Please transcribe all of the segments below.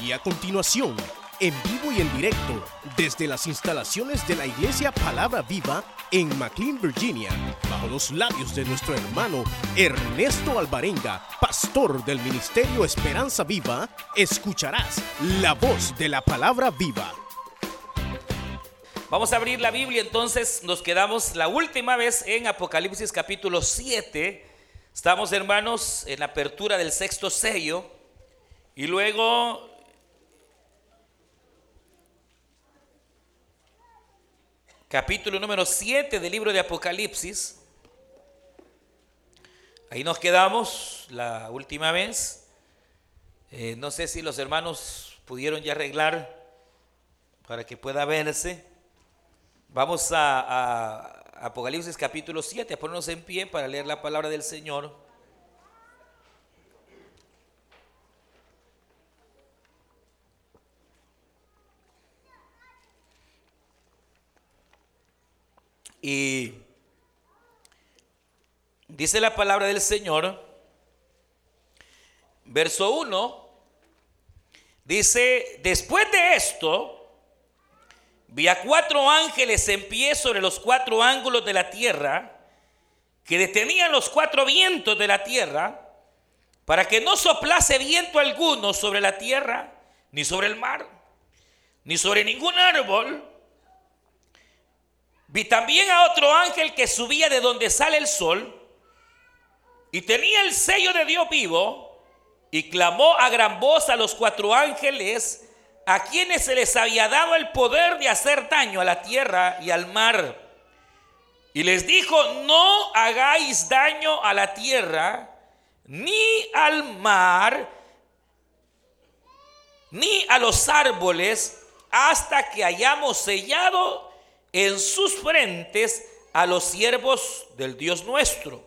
Y a continuación, en vivo y en directo, desde las instalaciones de la Iglesia Palabra Viva en McLean, Virginia, bajo los labios de nuestro hermano Ernesto Alvarenga, pastor del Ministerio Esperanza Viva, escucharás la voz de la Palabra Viva. Vamos a abrir la Biblia, entonces nos quedamos la última vez en Apocalipsis capítulo 7. Estamos, hermanos, en la apertura del sexto sello. Y luego capítulo número 7 del libro de Apocalipsis. Ahí nos quedamos la última vez. Eh, no sé si los hermanos pudieron ya arreglar para que pueda verse. Vamos a, a Apocalipsis capítulo 7, a ponernos en pie para leer la palabra del Señor. Y dice la palabra del Señor, verso 1, dice, después de esto, vi a cuatro ángeles en pie sobre los cuatro ángulos de la tierra, que detenían los cuatro vientos de la tierra, para que no soplase viento alguno sobre la tierra, ni sobre el mar, ni sobre ningún árbol, Vi también a otro ángel que subía de donde sale el sol y tenía el sello de Dios vivo y clamó a gran voz a los cuatro ángeles a quienes se les había dado el poder de hacer daño a la tierra y al mar. Y les dijo, no hagáis daño a la tierra, ni al mar, ni a los árboles, hasta que hayamos sellado en sus frentes a los siervos del Dios nuestro.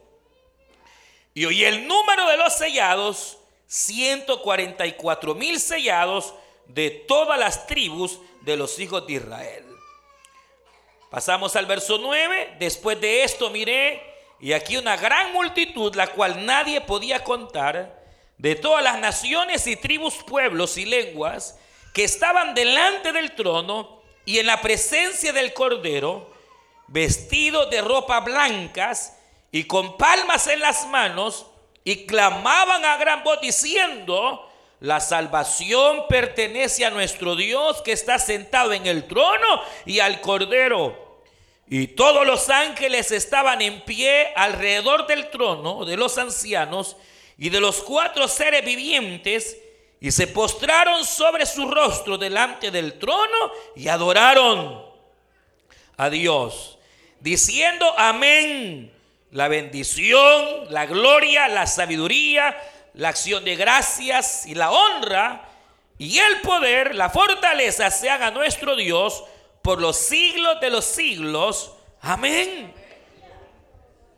Y hoy el número de los sellados, 144 mil sellados de todas las tribus de los hijos de Israel. Pasamos al verso 9. Después de esto miré y aquí una gran multitud, la cual nadie podía contar, de todas las naciones y tribus, pueblos y lenguas, que estaban delante del trono y en la presencia del Cordero, vestido de ropa blancas y con palmas en las manos, y clamaban a gran voz diciendo, la salvación pertenece a nuestro Dios que está sentado en el trono y al Cordero. Y todos los ángeles estaban en pie alrededor del trono de los ancianos y de los cuatro seres vivientes y se postraron sobre su rostro delante del trono y adoraron a Dios, diciendo amén. La bendición, la gloria, la sabiduría, la acción de gracias y la honra y el poder, la fortaleza sean a nuestro Dios por los siglos de los siglos. Amén.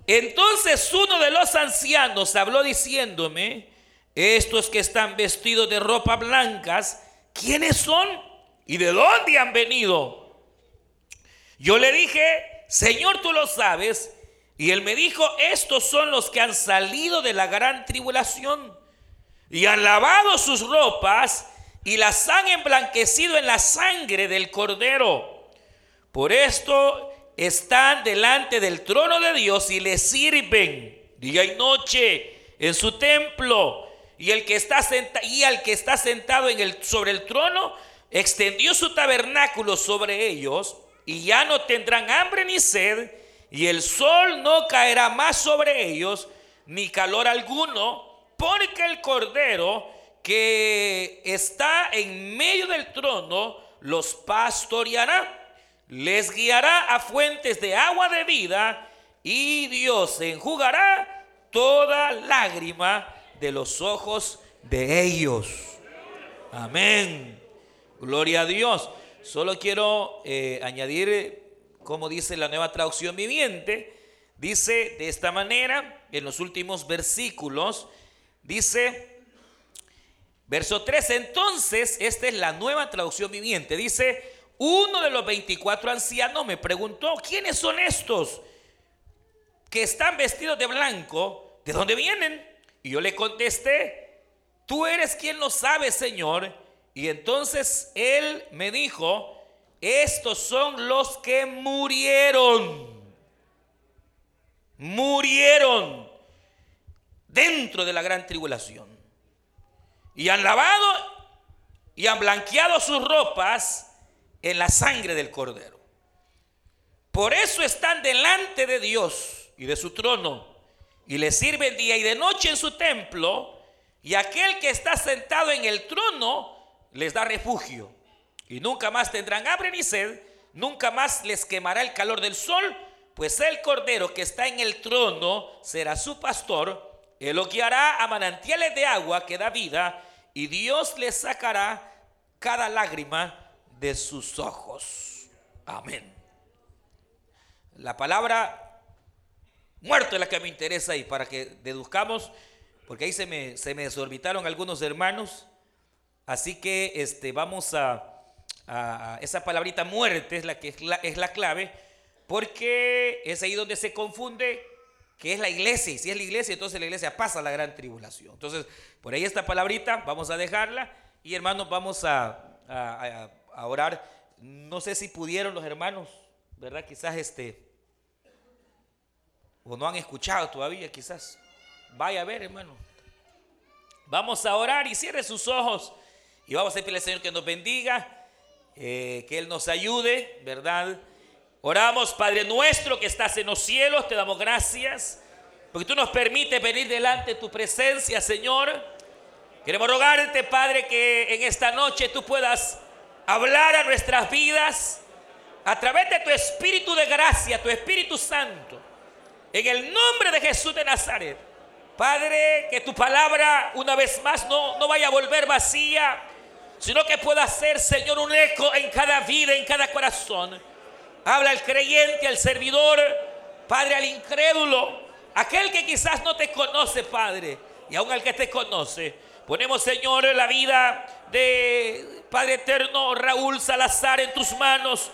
Entonces uno de los ancianos habló diciéndome, estos que están vestidos de ropa blancas, ¿quiénes son? ¿Y de dónde han venido? Yo le dije, Señor, tú lo sabes. Y él me dijo, estos son los que han salido de la gran tribulación y han lavado sus ropas y las han emblanquecido en la sangre del cordero. Por esto están delante del trono de Dios y le sirven día y noche en su templo y el que está sentado y al que está sentado en el, sobre el trono extendió su tabernáculo sobre ellos y ya no tendrán hambre ni sed y el sol no caerá más sobre ellos ni calor alguno porque el cordero que está en medio del trono los pastoreará les guiará a fuentes de agua de vida y Dios enjugará toda lágrima de los ojos de ellos. Amén. Gloria a Dios. Solo quiero eh, añadir, como dice la nueva traducción viviente, dice de esta manera, en los últimos versículos, dice, verso 3, entonces, esta es la nueva traducción viviente, dice, uno de los 24 ancianos me preguntó, ¿quiénes son estos que están vestidos de blanco? ¿De dónde vienen? Y yo le contesté, tú eres quien lo sabe, Señor. Y entonces él me dijo, estos son los que murieron. Murieron dentro de la gran tribulación. Y han lavado y han blanqueado sus ropas en la sangre del cordero. Por eso están delante de Dios y de su trono y le sirven día y de noche en su templo y aquel que está sentado en el trono les da refugio. Y nunca más tendrán hambre ni sed, nunca más les quemará el calor del sol, pues el cordero que está en el trono será su pastor, él a manantiales de agua que da vida, y Dios les sacará cada lágrima de sus ojos. Amén. La palabra muerto es la que me interesa y para que deduzcamos, porque ahí se me, se me desorbitaron algunos hermanos, Así que este, vamos a, esa palabrita muerte es la que es la, es la clave, porque es ahí donde se confunde que es la iglesia, y si es la iglesia, entonces la iglesia pasa la gran tribulación. Entonces, por ahí esta palabrita, vamos a dejarla, y hermanos, vamos a, a orar. No sé si pudieron los hermanos, ¿verdad? Quizás este, o no han escuchado todavía, quizás. Vaya a ver, hermano. Vamos a orar y cierre sus ojos. Y vamos a pedirle al Señor que nos bendiga, eh, que Él nos ayude, ¿verdad? Oramos, Padre nuestro que estás en los cielos, te damos gracias, porque tú nos permites venir delante de tu presencia, Señor. Queremos rogarte, Padre, que en esta noche tú puedas hablar a nuestras vidas a través de tu Espíritu de gracia, tu Espíritu Santo. En el nombre de Jesús de Nazaret. Padre, que tu palabra una vez más no, no vaya a volver vacía, sino que pueda ser, Señor, un eco en cada vida, en cada corazón. Habla al creyente, al servidor, Padre, al incrédulo, aquel que quizás no te conoce, Padre, y aún al que te conoce. Ponemos, Señor, la vida de Padre eterno Raúl Salazar en tus manos.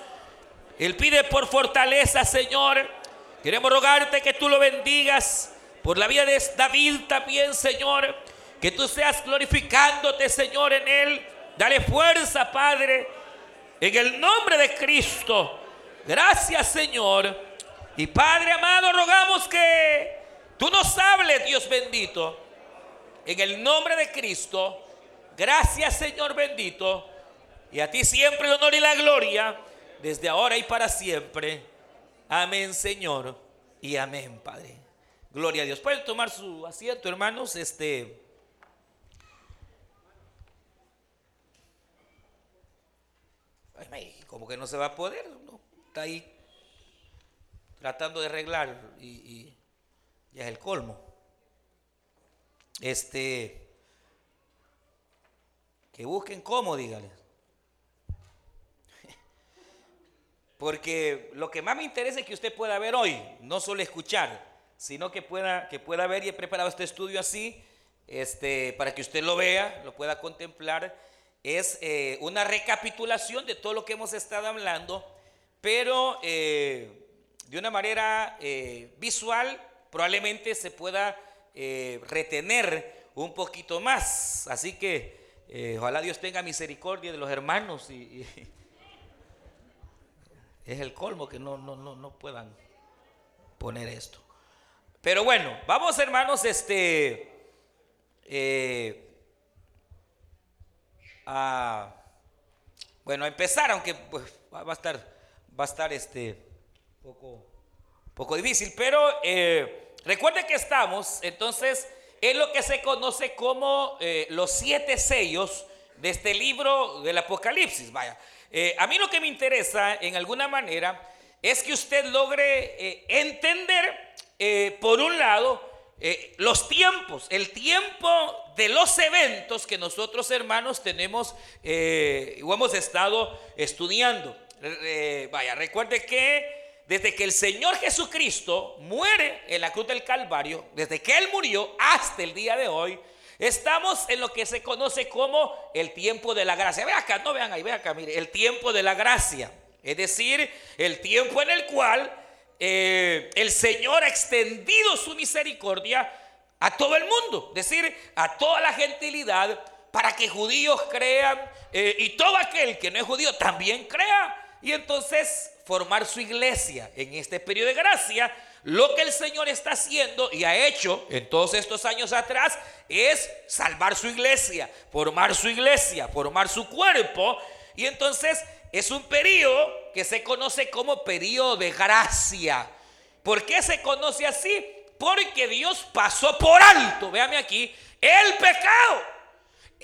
Él pide por fortaleza, Señor. Queremos rogarte que tú lo bendigas por la vida de David también, Señor. Que tú seas glorificándote, Señor, en él. Dale fuerza, Padre, en el nombre de Cristo. Gracias, Señor. Y Padre amado, rogamos que tú nos hables, Dios bendito. En el nombre de Cristo. Gracias, Señor bendito. Y a ti siempre el honor y la gloria, desde ahora y para siempre. Amén, Señor. Y amén, Padre. Gloria a Dios. Pueden tomar su asiento, hermanos. Este. como que no se va a poder, está ahí tratando de arreglar y, ya es el colmo. Este, que busquen cómo, dígale. Porque lo que más me interesa es que usted pueda ver hoy, no solo escuchar, sino que pueda, que pueda ver y he preparado este estudio así, este, para que usted lo vea, lo pueda contemplar es eh, una recapitulación de todo lo que hemos estado hablando, pero eh, de una manera eh, visual probablemente se pueda retener un poquito más. Así que ojalá Dios tenga misericordia de los hermanos y, es el colmo que no, no, no, no puedan poner esto. Pero bueno, vamos hermanos, este a, bueno, empezar, aunque pues, va a estar, va a estar este, poco, poco difícil, pero eh, recuerde que estamos entonces en lo que se conoce como eh, los siete sellos de este libro del Apocalipsis. Vaya, eh, a mí lo que me interesa en alguna manera es que usted logre entender, por un lado, eh, los tiempos, el tiempo de los eventos que nosotros hermanos tenemos eh, o hemos estado estudiando. Eh, vaya, recuerde que desde que el Señor Jesucristo muere en la cruz del Calvario, desde que Él murió hasta el día de hoy, estamos en lo que se conoce como el tiempo de la gracia. Vean acá, no vean ahí, vean acá, mire, el tiempo de la gracia. Es decir, el tiempo en el cual eh, el Señor ha extendido su misericordia a todo el mundo, es decir, a toda la gentilidad, para que judíos crean eh, y todo aquel que no es judío también crea. Y entonces formar su iglesia en este periodo de gracia. Lo que el Señor está haciendo y ha hecho en todos estos años atrás es salvar su iglesia, formar su iglesia, formar su cuerpo. Y entonces es un periodo que se conoce como periodo de gracia. ¿Por qué se conoce así? Porque Dios pasó por alto, véame aquí, el pecado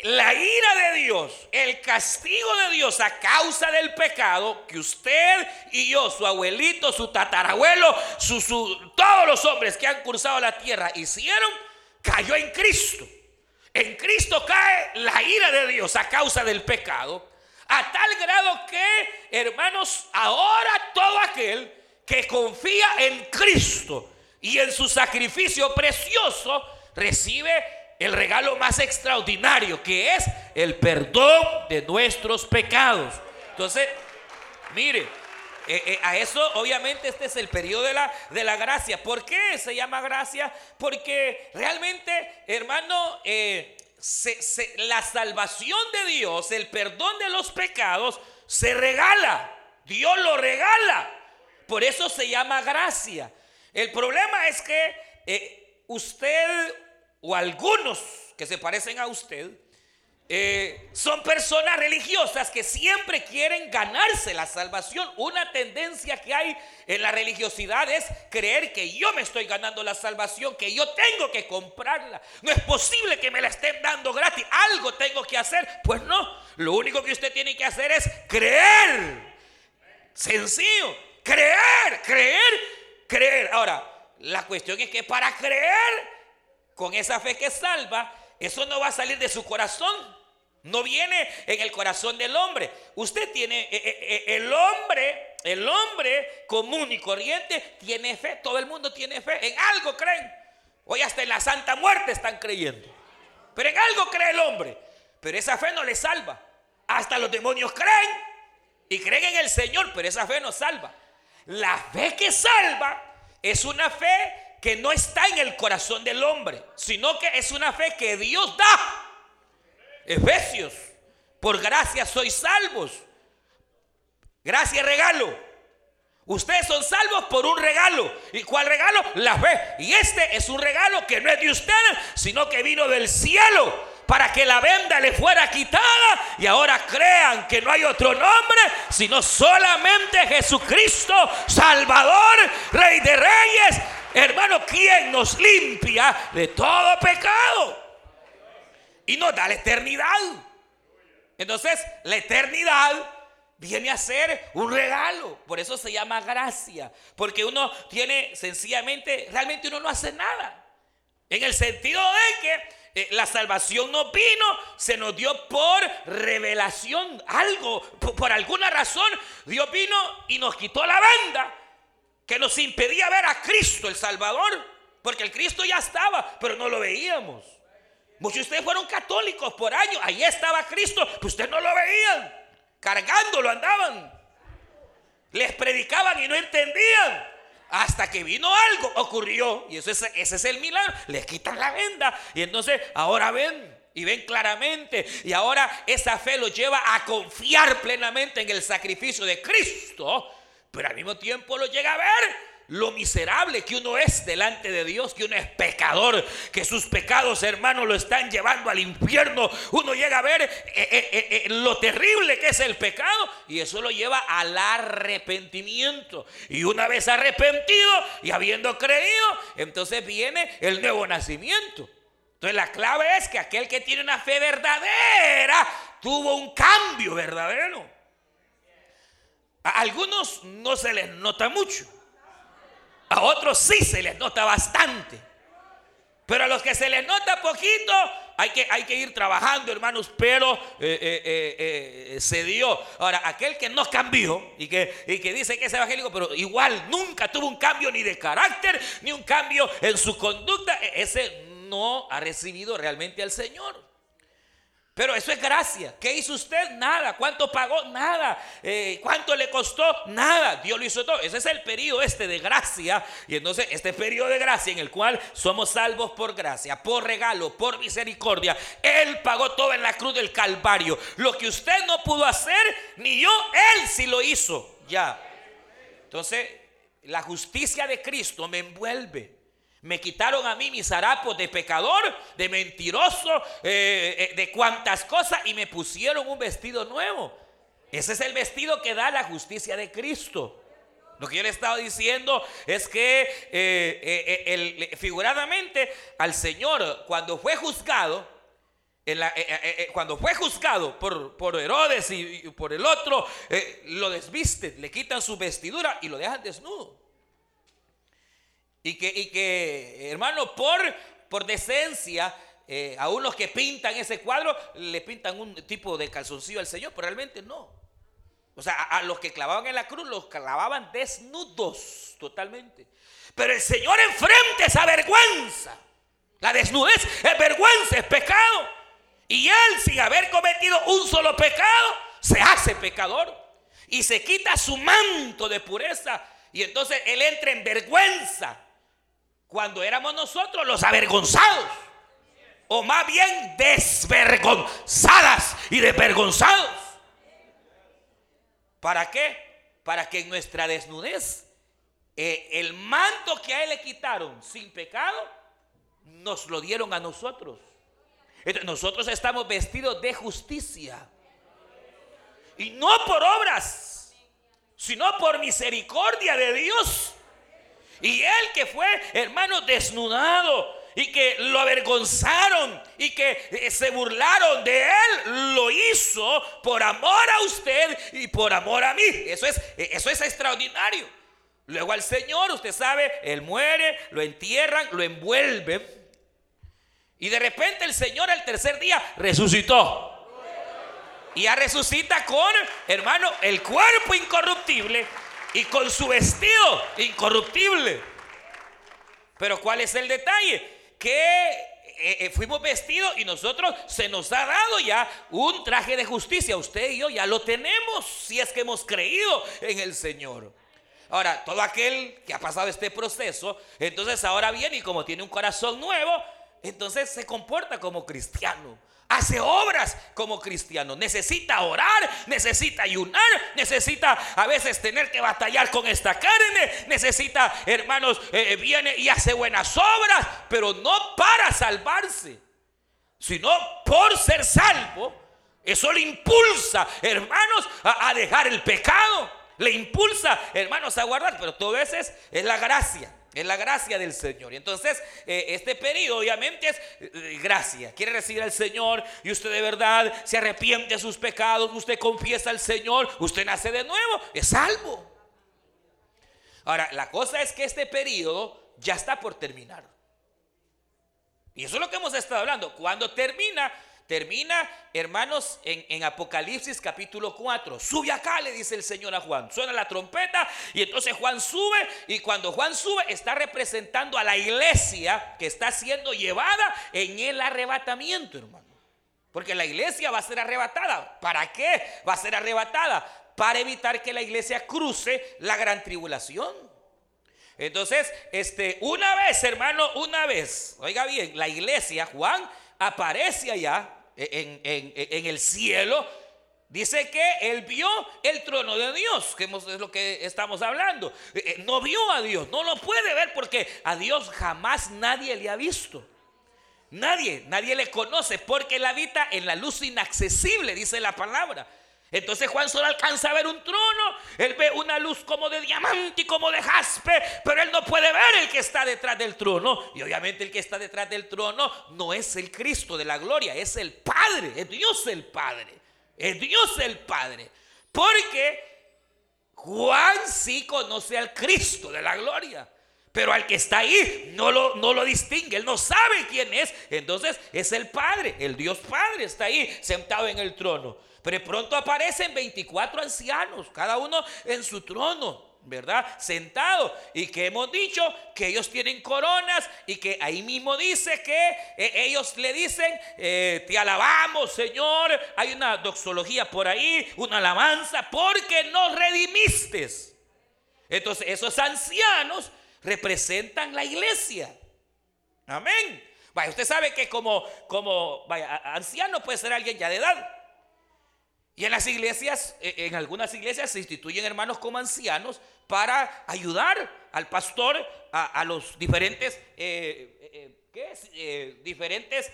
la ira de Dios, el castigo de Dios a causa del pecado que usted y yo, su abuelito, su tatarabuelo, todos los hombres que han cruzado la tierra hicieron, cayó en Cristo. En Cristo cae la ira de Dios a causa del pecado, a tal grado que, hermanos, ahora todo aquel que confía en Cristo y en su sacrificio precioso, recibe el regalo más extraordinario, que es el perdón de nuestros pecados. Entonces, mire, eh, eh, a eso obviamente este es el periodo de la, de la gracia. ¿Por qué se llama gracia? Porque realmente, hermano, eh, la salvación de Dios, el perdón de los pecados, se regala. Dios lo regala. Por eso se llama gracia. El problema es que usted o algunos que se parecen a usted, eh, son personas religiosas que siempre quieren ganarse la salvación. Una tendencia que hay en la religiosidad es creer que yo me estoy ganando la salvación, que yo tengo que comprarla. No es posible que me la estén dando gratis. Algo tengo que hacer. Pues no, lo único que usted tiene que hacer es creer. Sencillo, creer, creer, creer. Ahora, la cuestión es que para creer con esa fe que salva, eso no va a salir de su corazón. No viene en el corazón del hombre. Usted tiene, eh, eh, eh, el hombre, el hombre común y corriente tiene fe. Todo el mundo tiene fe. En algo creen. Hoy hasta en la santa muerte están creyendo. Pero en algo cree el hombre. Pero esa fe no le salva. Hasta los demonios creen. Y creen en el Señor, pero esa fe no salva. La fe que salva es una fe que no está en el corazón del hombre, sino que es una fe que Dios da. Efesios, por gracia sois salvos. Gracia regalo. Ustedes son salvos por un regalo. ¿Y cuál regalo? La fe. Y este es un regalo que no es de ustedes, sino que vino del cielo para que la venda le fuera quitada y ahora crean que no hay otro nombre, sino solamente Jesucristo, Salvador, Rey de Reyes, Hermano, ¿quién nos limpia de todo pecado? Y nos da la eternidad. Entonces, la eternidad viene a ser un regalo. Por eso se llama gracia. Porque uno tiene sencillamente, realmente uno no hace nada. En el sentido de que eh, la salvación no vino, se nos dio por revelación. Algo, por alguna razón, Dios vino y nos quitó la banda que nos impedía ver a Cristo el Salvador, porque el Cristo ya estaba, pero no lo veíamos. Muchos de ustedes fueron católicos por años, ahí estaba Cristo, pero ustedes no lo veían, cargándolo andaban. Les predicaban y no entendían. Hasta que vino algo, ocurrió. Y eso es, ese es el milagro. Les quitan la venda. Y entonces ahora ven y ven claramente. Y ahora esa fe los lleva a confiar plenamente en el sacrificio de Cristo pero al mismo tiempo lo llega a ver lo miserable que uno es delante de Dios, que uno es pecador, que sus pecados, hermanos, lo están llevando al infierno. Uno llega a ver eh, eh, eh, lo terrible que es el pecado y eso lo lleva al arrepentimiento. Y una vez arrepentido y habiendo creído, entonces viene el nuevo nacimiento. Entonces la clave es que aquel que tiene una fe verdadera tuvo un cambio verdadero. A algunos no se les nota mucho. A otros sí se les nota bastante. Pero a los que se les nota poquito, hay que, hay que ir trabajando, hermanos, pero eh, eh, eh, se dio. Ahora, aquel que no cambió y que, y que dice que es evangélico, pero igual nunca tuvo un cambio ni de carácter, ni un cambio en su conducta, e, ese no ha recibido realmente al Señor. Pero eso es gracia. ¿Qué hizo usted? Nada. ¿Cuánto pagó? Nada. Eh, ¿Cuánto le costó? Nada. Dios lo hizo todo. Ese es el periodo este de gracia. Y entonces este periodo de gracia en el cual somos salvos por gracia, por regalo, por misericordia. Él pagó todo en la cruz del Calvario. Lo que usted no pudo hacer, ni yo, Él sí lo hizo. Ya. Entonces, la justicia de Cristo me envuelve. Me quitaron a mí mis harapos de pecador, de mentiroso, eh, eh, de cuantas cosas y me pusieron un vestido nuevo. Ese es el vestido que da la justicia de Cristo. Lo que yo le estaba diciendo es que eh, figuradamente al Señor cuando fue juzgado, cuando fue juzgado por, por Herodes y, y, por el otro, lo desvisten, le quitan su vestidura y lo dejan desnudo. Y que, y que hermano, por, por decencia, eh, a unos que pintan ese cuadro, le pintan un tipo de calzoncillo al Señor, pero realmente no. O sea, a, los que clavaban en la cruz, los clavaban desnudos totalmente. Pero el Señor enfrente esa vergüenza. La desnudez es vergüenza, es pecado. Y Él, sin haber cometido un solo pecado, se hace pecador. Y se quita su manto de pureza. Y entonces Él entra en vergüenza cuando éramos nosotros los avergonzados. O más bien desvergonzadas y desvergonzados. ¿Para qué? Para que en nuestra desnudez eh, el manto que a él le quitaron sin pecado, nos lo dieron a nosotros. Entonces, nosotros estamos vestidos de justicia. Y no por obras, sino por misericordia de Dios. Y él que fue, hermano, desnudado y que lo avergonzaron y que eh, se burlaron de él, lo hizo por amor a usted y por amor a mí. Eso es, eh, eso es extraordinario. Luego al Señor, usted sabe, él muere, lo entierran, lo envuelven. Y de repente el Señor al tercer día resucitó. Y ya resucita con, hermano, el cuerpo incorruptible y con su vestido incorruptible. Pero ¿cuál es el detalle? Que eh, eh, fuimos vestidos y nosotros se nos ha dado ya un traje de justicia. Usted y yo ya lo tenemos si es que hemos creído en el Señor. Ahora, todo aquel que ha pasado este proceso, entonces ahora viene y como tiene un corazón nuevo, entonces se comporta como cristiano hace obras como cristiano. Necesita orar, necesita ayunar, necesita a veces tener que batallar con esta carne, necesita, hermanos, eh, eh, viene y hace buenas obras, pero no para salvarse, sino por ser salvo. Eso le impulsa, hermanos, a, dejar el pecado. Le impulsa, hermanos, a guardar, pero todo eso es la gracia. Es la gracia del Señor. Y entonces, eh, este periodo obviamente es eh, gracia. Quiere recibir al Señor y usted de verdad se arrepiente de sus pecados, usted confiesa al Señor, usted nace de nuevo, es salvo. Ahora, la cosa es que este periodo ya está por terminar. Y eso es lo que hemos estado hablando. Cuando termina, Termina, hermanos, en, Apocalipsis capítulo 4. Sube acá, le dice el Señor a Juan. Suena la trompeta y entonces Juan sube y cuando Juan sube está representando a la iglesia que está siendo llevada en el arrebatamiento, hermano. Porque la iglesia va a ser arrebatada. ¿Para qué va a ser arrebatada? Para evitar que la iglesia cruce la gran tribulación. Entonces, este, una vez, hermano, una vez, oiga bien, la iglesia, Juan, aparece allá en, el cielo, dice que él vio el trono de Dios, que es lo que estamos hablando. Eh, eh, no vio a Dios, no lo puede ver porque a Dios jamás nadie le ha visto. Nadie, nadie le conoce porque él habita en la luz inaccesible, dice la palabra. Entonces Juan solo alcanza a ver un trono, él ve una luz como de diamante y como de jaspe, pero él no puede ver el que está detrás del trono. Y obviamente el que está detrás del trono no es el Cristo de la gloria, es el Padre, es Dios el Padre, es Dios el Padre. Porque Juan sí conoce al Cristo de la gloria. Pero al que está ahí no lo, no lo distingue, él no sabe quién es. Entonces es el Padre, el Dios Padre está ahí sentado en el trono. Pero pronto aparecen 24 ancianos, cada uno en su trono. ¿verdad? Sentados. Y que hemos dicho que ellos tienen coronas y que ahí mismo dice que eh, ellos le dicen, eh, te alabamos Señor. Hay una doxología por ahí, una alabanza, porque nos redimiste. Entonces esos ancianos representan la iglesia. Amén. Vaya, usted sabe que como, como anciano puede ser alguien ya de edad. Y en las iglesias, eh, en algunas iglesias se instituyen hermanos como ancianos para ayudar al pastor a, los diferentes, eh, eh, diferentes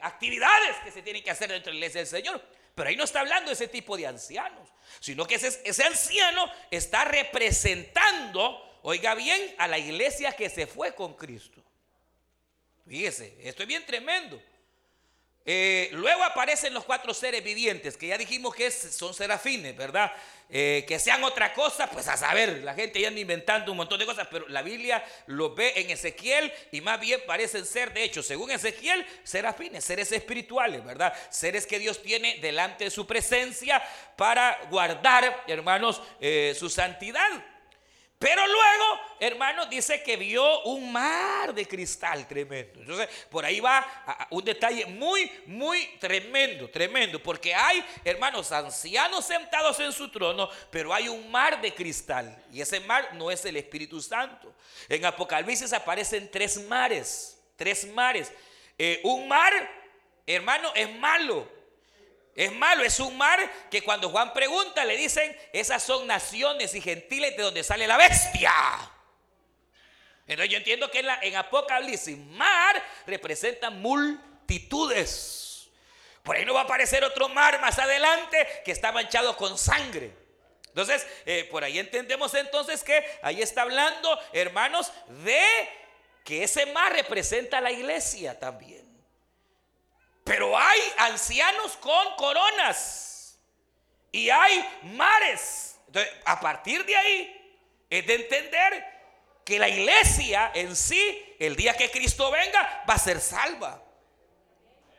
actividades que se tienen que hacer dentro de la iglesia del Señor. Pero ahí no está hablando de ese tipo de ancianos, sino que ese, ese anciano está representando, oiga bien, a la iglesia que se fue con Cristo. Fíjese, esto es bien tremendo. Eh, luego aparecen los cuatro seres vivientes, que ya dijimos que son serafines, ¿verdad? Eh, que sean otra cosa, pues a saber, la gente ya anda inventando un montón de cosas, pero la Biblia los ve en Ezequiel y más bien parecen ser, de hecho, según Ezequiel, serafines, seres espirituales, ¿verdad? Seres que Dios tiene delante de su presencia para guardar, hermanos, eh, su santidad. Pero luego, hermanos, dice que vio un mar de cristal tremendo. Entonces, por ahí va un detalle muy, muy tremendo, tremendo. Porque hay, hermanos, ancianos sentados en su trono, pero hay un mar de cristal. Y ese mar no es el Espíritu Santo. En Apocalipsis aparecen tres mares, tres mares. Eh, un mar, hermano, es malo. Es malo, es un mar que cuando Juan pregunta le dicen, esas son naciones y gentiles de donde sale la bestia. Entonces yo entiendo que en, Apocalipsis mar representa multitudes. Por ahí no va a aparecer otro mar más adelante que está manchado con sangre. Entonces, eh, por ahí entendemos entonces que ahí está hablando, hermanos, de que ese mar representa a la iglesia también. Pero hay ancianos con coronas y hay mares. Entonces, a partir de ahí es de entender que la iglesia en sí, el día que Cristo venga, va a ser salva.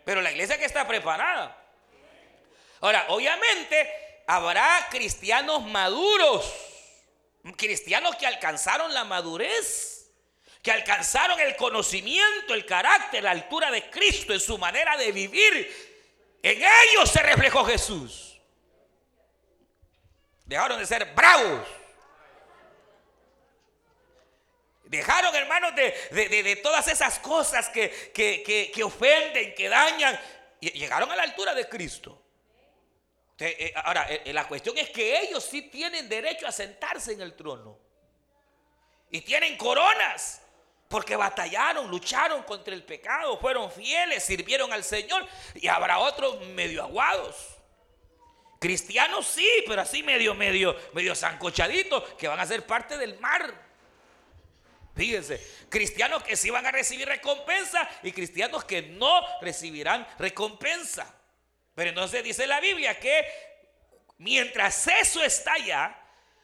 Pero la iglesia que está preparada. Ahora, obviamente, habrá cristianos maduros, cristianos que alcanzaron la madurez que alcanzaron el conocimiento, el carácter, la altura de Cristo en su manera de vivir. En ellos se reflejó Jesús. Dejaron de ser bravos. Dejaron, hermanos, de, todas esas cosas que, que, ofenden, que dañan. Y llegaron a la altura de Cristo. Eh, ahora, eh, la cuestión es que ellos sí tienen derecho a sentarse en el trono. Y tienen coronas. Porque batallaron, lucharon contra el pecado, fueron fieles, sirvieron al Señor. Y habrá otros medio aguados. Cristianos sí, pero así medio, medio, medio zancochaditos, que van a ser parte del mar. Fíjense, cristianos que sí van a recibir recompensa y cristianos que no recibirán recompensa. Pero entonces dice la Biblia que mientras eso está allá,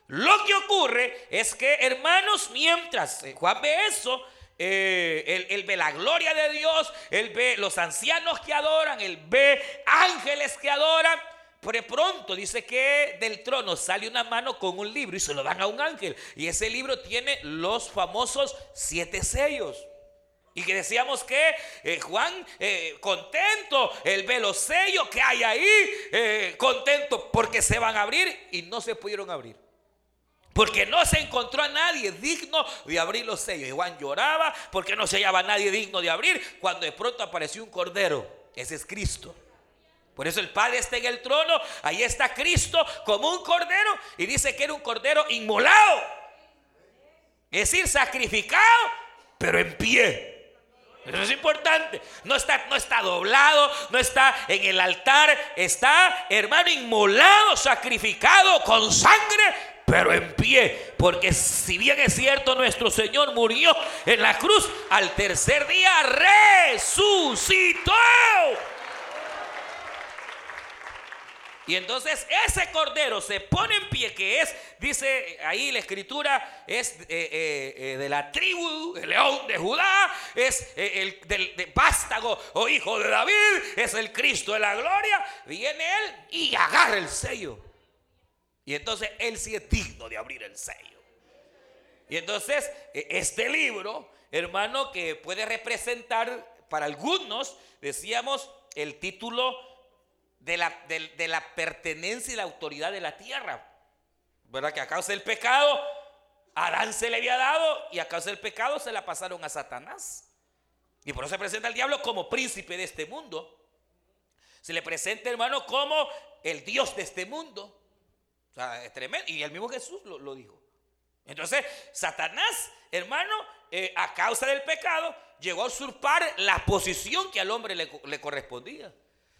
lo que ocurre es que, hermanos, mientras eh, Juan ve eso, eh, él, ve la gloria de Dios, él ve los ancianos que adoran, él ve ángeles que adoran. De pronto dice que del trono sale una mano con un libro y se lo dan a un ángel. Y ese libro tiene los famosos siete sellos. Y que decíamos que eh, Juan, contento, él ve los sellos que hay ahí, contento porque se van a abrir y no se pudieron abrir. Porque no se encontró a nadie digno de abrir los sellos. Y Juan lloraba porque no se hallaba nadie digno de abrir. Cuando de pronto apareció un cordero. Ese es Cristo. Por eso el Padre está en el trono. Ahí está Cristo como un cordero. Y dice que era un cordero inmolado. Es decir, sacrificado, pero en pie. Eso es importante. No está, no está doblado, no está en el altar. Está, hermano, inmolado, sacrificado con sangre pero en pie, porque si bien es cierto, nuestro Señor murió en la cruz, al tercer día resucitó. Y entonces ese cordero se pone en pie, que es, dice ahí la escritura, es eh, eh, eh, de la tribu, el león de Judá, es el del de vástago o hijo de David, es el Cristo de la gloria. Viene él y agarra el sello. Y entonces él sí es digno de abrir el sello. Y entonces, e, este libro, hermano, que puede representar para algunos, decíamos, el título de la, de, la pertenencia y la autoridad de la tierra. ¿Verdad? Que a causa del pecado, Adán se le había dado y a causa del pecado se la pasaron a Satanás. Y por eso se presenta el diablo como príncipe de este mundo. Se le presenta, hermano, como el Dios de este mundo. O sea, es tremendo. Y el mismo Jesús lo, dijo. Entonces, Satanás, hermano, eh, a causa del pecado, llegó a usurpar la posición que al hombre le, le correspondía.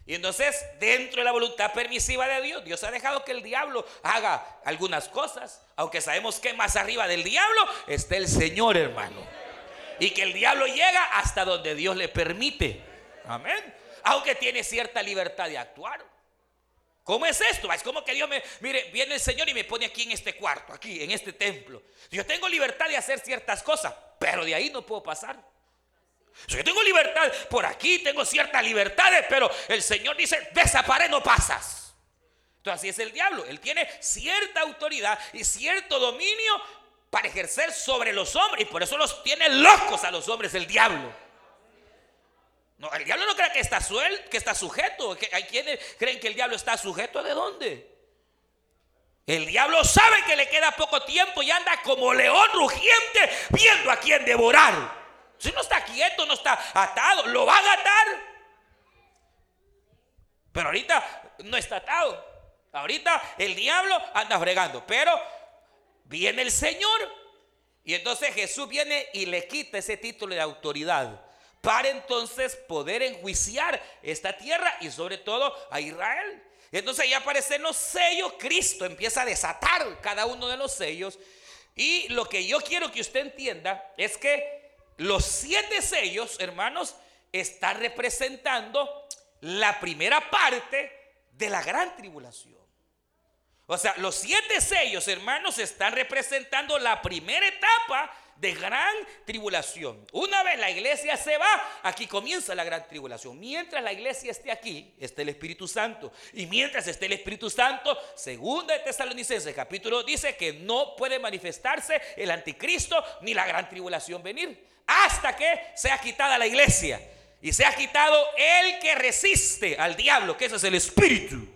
Y entonces, dentro de la voluntad permisiva de Dios, Dios ha dejado que el diablo haga algunas cosas, aunque sabemos que más arriba del diablo está el Señor, hermano. Y que el diablo llega hasta donde Dios le permite. Amén. Aunque tiene cierta libertad de actuar. ¿Cómo es esto? Es como que Dios me, mire, viene el Señor y me pone aquí en este cuarto, aquí, en este templo. Yo tengo libertad de hacer ciertas cosas, pero de ahí no puedo pasar. Yo tengo libertad por aquí, tengo ciertas libertades, pero el Señor dice, desaparece, no pasas. Entonces así es el diablo. Él tiene cierta autoridad y cierto dominio para ejercer sobre los hombres. Y por eso los tiene locos a los hombres el diablo. No, el diablo no cree que está, suel, que está sujeto. hay quienes creen que el diablo está sujeto. ¿De dónde? El diablo sabe que le queda poco tiempo y anda como león rugiente viendo a quién devorar. Si no está quieto, no está atado, lo van a atar. Pero ahorita no está atado. Ahorita el diablo anda fregando. Pero viene el Señor. Y entonces Jesús viene y le quita ese título de autoridad. Para entonces poder enjuiciar esta tierra y sobre todo a Israel. Entonces ya aparecen los sellos. Cristo empieza a desatar cada uno de los sellos. Y lo que yo quiero que usted entienda es que los siete sellos, hermanos, están representando la primera parte de la gran tribulación. O sea, los siete sellos, hermanos, están representando la primera etapa de gran tribulación. Una vez la iglesia se va, aquí comienza la gran tribulación. Mientras la iglesia esté aquí, está el Espíritu Santo. Y mientras esté el Espíritu Santo, segunda de Tesalonicenses, capítulo dice que no puede manifestarse el anticristo ni la gran tribulación venir hasta que sea quitada la iglesia y sea quitado el que resiste al diablo, que ese es el espíritu.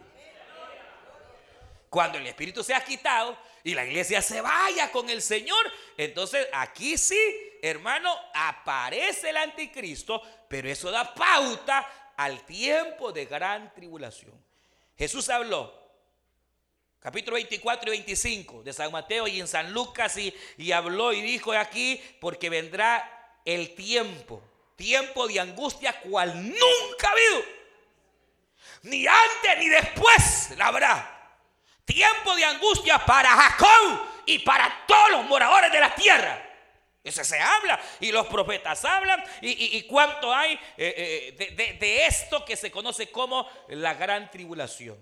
Cuando el espíritu sea quitado y la iglesia se vaya con el Señor, entonces aquí sí, hermano, aparece el anticristo, pero eso da pauta al tiempo de gran tribulación. Jesús habló capítulo 24 y 25 de San Mateo y en San Lucas y, y habló y dijo aquí, porque vendrá el tiempo, tiempo de angustia cual nunca ha habido. Ni antes ni después la habrá. Tiempo de angustia para Jacob y para todos los moradores de la tierra. Eso se habla y los profetas hablan y, cuánto hay eh, eh, de, esto que se conoce como la gran tribulación.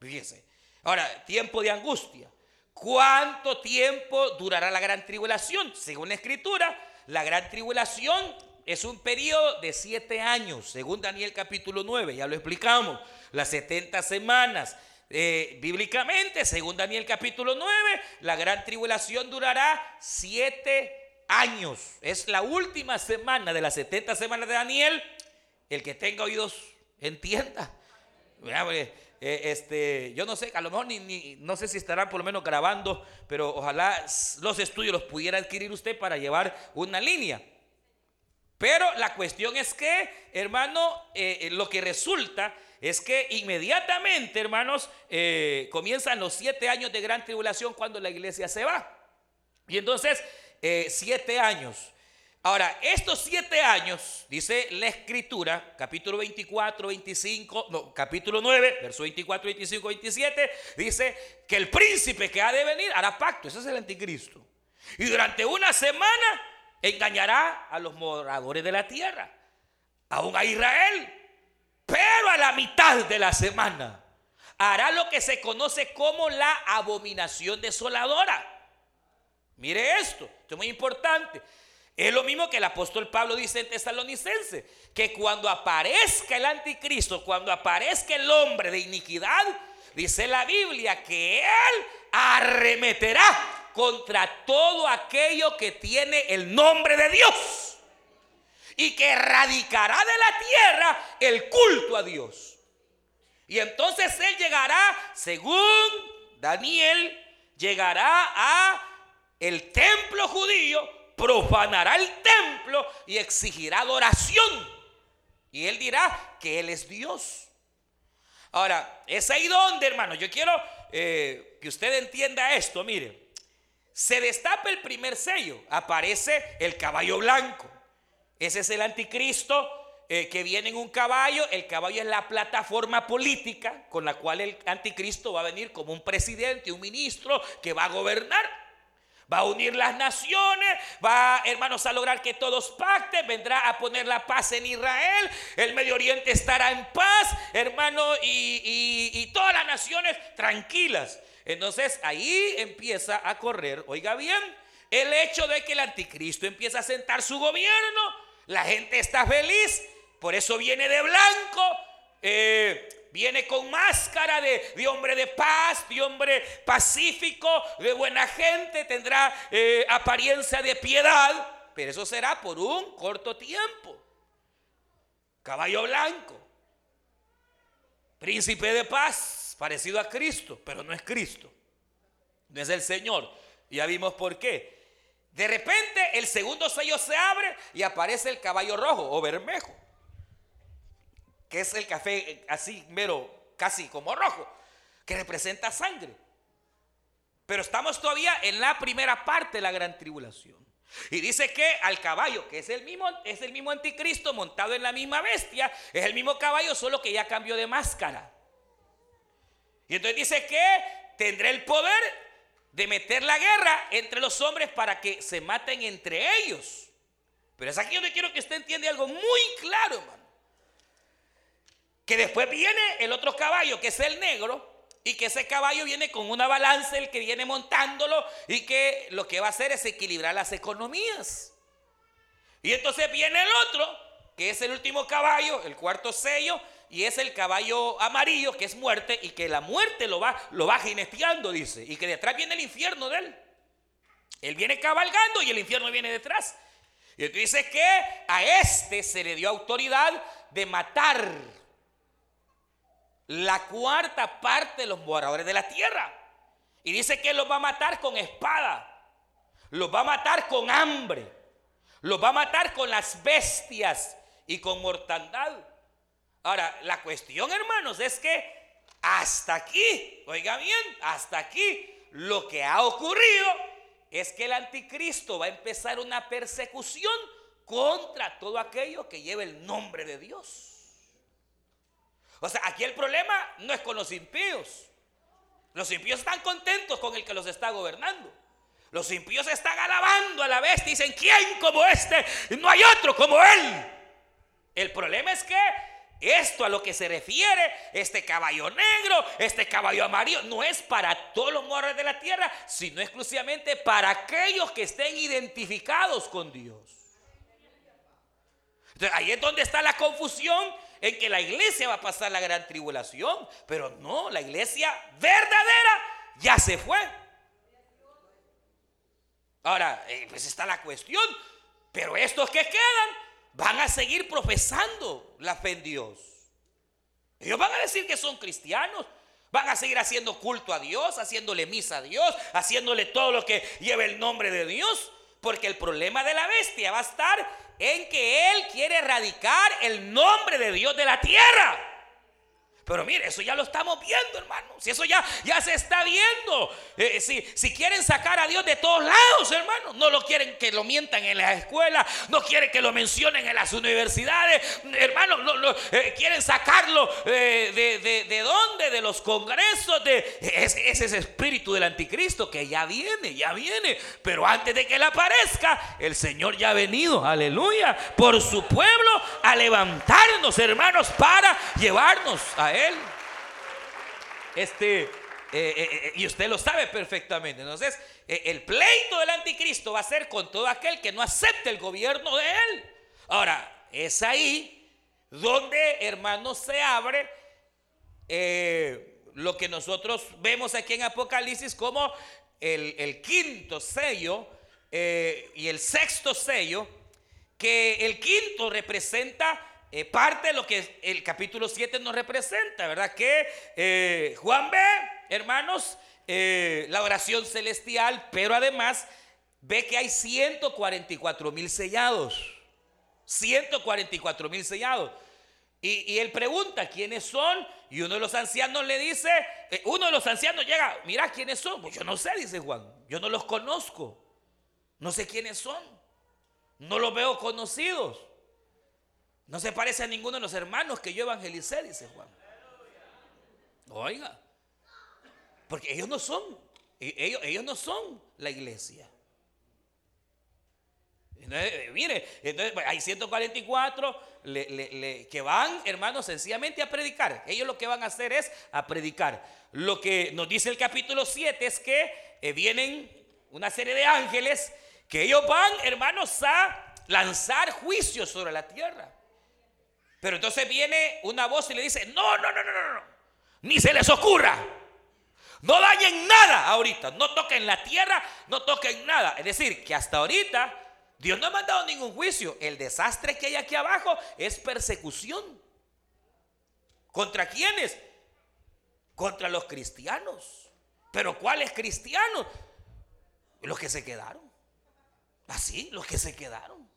Fíjese. Ahora, tiempo de angustia. ¿Cuánto tiempo durará la gran tribulación? Según la escritura, la gran tribulación es un periodo de siete años, según Daniel capítulo 9, ya lo explicamos, las 70 semanas. Eh, bíblicamente, según Daniel capítulo 9, la gran tribulación durará siete años. Es la última semana de las 70 semanas de Daniel. El que tenga oídos, entienda. Eh, este, yo no sé, a lo mejor ni, no sé si estarán por lo menos grabando, pero ojalá los estudios los pudiera adquirir usted para llevar una línea. Pero la cuestión es que, hermano, eh, eh, lo que resulta es que inmediatamente, hermanos, comienzan los siete años de gran tribulación cuando la iglesia se va. Y entonces, siete años. Ahora, estos siete años, dice la escritura, capítulo 24, 25, no, capítulo 9, verso 24, 25, 27, dice que el príncipe que ha de venir hará pacto, ese es el anticristo. Y durante una semana engañará a los moradores de la tierra, aún a Israel, pero a la mitad de la semana hará lo que se conoce como la abominación desoladora. Mire esto, esto es muy importante. Es lo mismo que el apóstol Pablo dice en Tesalonicense, que cuando aparezca el anticristo, cuando aparezca el hombre de iniquidad, dice la Biblia que él arremeterá contra todo aquello que tiene el nombre de Dios y que erradicará de la tierra el culto a Dios. Y entonces él llegará, según Daniel, llegará a el templo judío, profanará el templo y exigirá adoración. Y él dirá que él es Dios. Ahora, es ahí donde, hermano, yo quiero eh, que usted entienda esto. Mire, se destapa el primer sello, aparece el caballo blanco. Ese es el anticristo eh, que viene en un caballo. El caballo es la plataforma política con la cual el anticristo va a venir como un presidente, un ministro que va a gobernar. Va a unir las naciones, va, hermanos, a lograr que todos pacten, vendrá a poner la paz en Israel, el Medio Oriente estará en paz, hermano, y, y todas las naciones tranquilas. Entonces ahí empieza a correr, oiga bien, el hecho de que el anticristo empieza a sentar su gobierno, la gente está feliz, por eso viene de blanco, eh, viene con máscara de, hombre de paz, de hombre pacífico, de buena gente, tendrá eh, apariencia de piedad, pero eso será por un corto tiempo. Caballo blanco, príncipe de paz, parecido a Cristo, pero no es Cristo, no es el Señor. Ya vimos por qué. De repente el segundo sello se abre y aparece el caballo rojo o bermejo, que es el café así mero, casi como rojo, que representa sangre. Pero estamos todavía en la primera parte de la gran tribulación. Y dice que al caballo, que es el mismo, es el mismo anticristo montado en la misma bestia, es el mismo caballo, solo que ya cambió de máscara. Y entonces dice que tendrá el poder de meter la guerra entre los hombres para que se maten entre ellos. Pero es aquí donde quiero que usted entienda algo muy claro, hermano. Que después viene el otro caballo, que es el negro, y que ese caballo viene con una balanza, el que viene montándolo, y que lo que va a hacer es equilibrar las economías. Y entonces viene el otro, que es el último caballo, el cuarto sello, y es el caballo amarillo que es muerte y que la muerte lo va, lo va dice, y que detrás viene el infierno de él. Él viene cabalgando y el infierno viene detrás. Y dice que a este se le dio autoridad de matar la cuarta parte de los moradores de la tierra. Y dice que los va a matar con espada, los va a matar con hambre, los va a matar con las bestias y con mortandad. Ahora, la cuestión, hermanos, es que hasta aquí, oiga bien, hasta aquí, lo que ha ocurrido es que el anticristo va a empezar una persecución contra todo aquello que lleve el nombre de Dios. O sea, aquí el problema no es con los impíos. Los impíos están contentos con el que los está gobernando. Los impíos están alabando a la bestia y dicen, ¿quién como este? No hay otro como él. El problema es que esto a lo que se refiere, este caballo negro, este caballo amarillo, no es para todos los morros de la tierra, sino exclusivamente para aquellos que estén identificados con Dios. Entonces, ahí es donde está la confusión en que la iglesia va a pasar la gran tribulación, pero no, la iglesia verdadera ya se fue. Ahora, eh, pues está la cuestión, pero estos que quedan van a seguir profesando la fe en Dios. Ellos van a decir que son cristianos. Van a seguir haciendo culto a Dios, haciéndole misa a Dios, haciéndole todo lo que lleve el nombre de Dios. Porque el problema de la bestia va a estar en que Él quiere erradicar el nombre de Dios de la tierra. Pero mire, eso ya lo estamos viendo, hermano. Si eso ya, ya se está viendo. Eh, si, si, quieren sacar a Dios de todos lados, hermano. No lo quieren que lo mientan en las escuelas. No quieren que lo mencionen en las universidades. Hermano, eh, quieren sacarlo eh, de, de, de, dónde? De los congresos. De, ese, ese espíritu del anticristo que ya viene, ya viene. Pero antes de que él aparezca, el Señor ya ha venido, aleluya, por su pueblo a levantarnos, hermanos, para llevarnos a él. Este, eh, eh, eh, y usted lo sabe perfectamente. Entonces, el pleito del anticristo va a ser con todo aquel que no acepte el gobierno de él. Ahora, es ahí donde, hermanos, se abre lo que nosotros vemos aquí en Apocalipsis como el, quinto sello y el sexto sello, que el quinto representa eh, parte de lo que el capítulo 7 nos representa, ¿verdad? Que eh, Juan ve, hermanos, la oración celestial, pero además ve que hay 144 mil sellados. 144 mil sellados. Y, él pregunta quiénes son. Y uno de los ancianos le dice, eh, uno de los ancianos llega, mira quiénes son. Pues yo no sé, dice Juan. Yo no los conozco. No sé quiénes son. No los veo conocidos. No se parece a ninguno de los hermanos que yo evangelicé, dice Juan. Oiga. Porque ellos no son. E, ellos, ellos no son la iglesia. Eh, mire, entonces hay 144 que van, hermanos, sencillamente a predicar. Ellos lo que van a hacer es a predicar. Lo que nos dice el capítulo 7 es que eh, vienen una serie de ángeles que ellos van, hermanos, a lanzar juicios sobre la tierra. Pero entonces viene una voz y le dice, no, no, no, no, no, no, ni se les ocurra. No dañen nada ahorita, no toquen la tierra, no toquen nada. Es decir, que hasta ahorita Dios no ha mandado ningún juicio. El desastre que hay aquí abajo es persecución. ¿Contra quiénes? Contra los cristianos. ¿Pero cuáles cristianos? Los que se quedaron. Así, los que se quedaron.